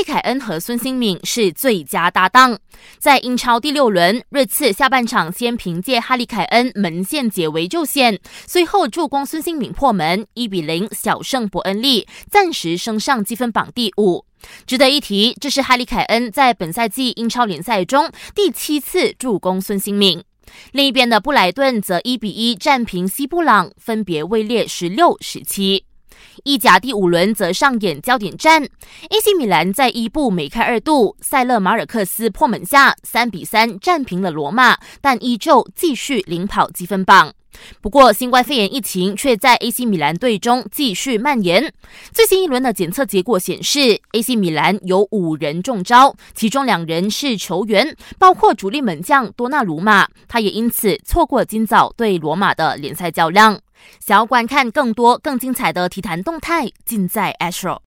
利凯恩和孙兴敏是最佳搭档。在英超第六轮，热刺下半场先凭借哈利凯恩门线解围救险，随后助攻孙兴敏破门，一比零小胜伯恩利，暂时升上积分榜第五。值得一提，这是哈利凯恩在本赛季英超联赛中第七次助攻孙兴敏。另一边的布莱顿则一比一战平西布朗，分别位列十六、十七。意甲第五轮则上演焦点战，AC 米兰在伊布梅开二度，塞勒马尔克斯破门下三比三战平了罗马，但依旧继续领跑积分榜。不过，新冠肺炎疫情却在 AC 米兰队中继续蔓延。最新一轮的检测结果显示，AC 米兰有五人中招，其中两人是球员，包括主力门将多纳鲁马，他也因此错过今早对罗马的联赛较量。想要观看更多更精彩的体坛动态，尽在 Astro。